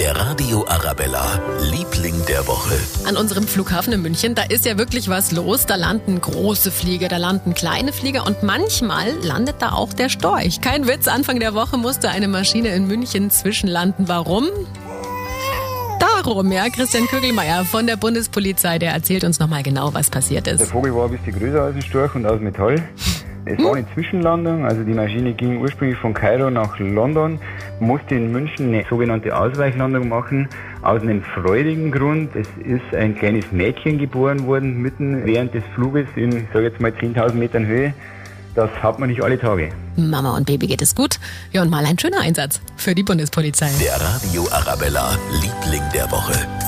Der Radio Arabella, Liebling der Woche. An unserem Flughafen in München, da ist ja wirklich was los. Da landen große Flieger, da landen kleine Flieger und manchmal landet da auch der Storch. Kein Witz, Anfang der Woche musste eine Maschine in München zwischenlanden. Warum? Darum, ja, Christian Kögelmeier von der Bundespolizei, der erzählt uns nochmal genau, was passiert Der ist. Vogel war ein bisschen größer als ein Storch und aus Metall. Es war eine Zwischenlandung, also die Maschine ging ursprünglich von Kairo nach London, musste in München eine sogenannte Ausweichlandung machen, aus einem freudigen Grund. Es ist ein kleines Mädchen geboren worden, mitten während des Fluges in, ich sage jetzt mal 10.000 Metern Höhe. Das hat man nicht alle Tage. Mama und Baby geht es gut. Ja, und mal ein schöner Einsatz für die Bundespolizei. Der Radio Arabella, Liebling der Woche.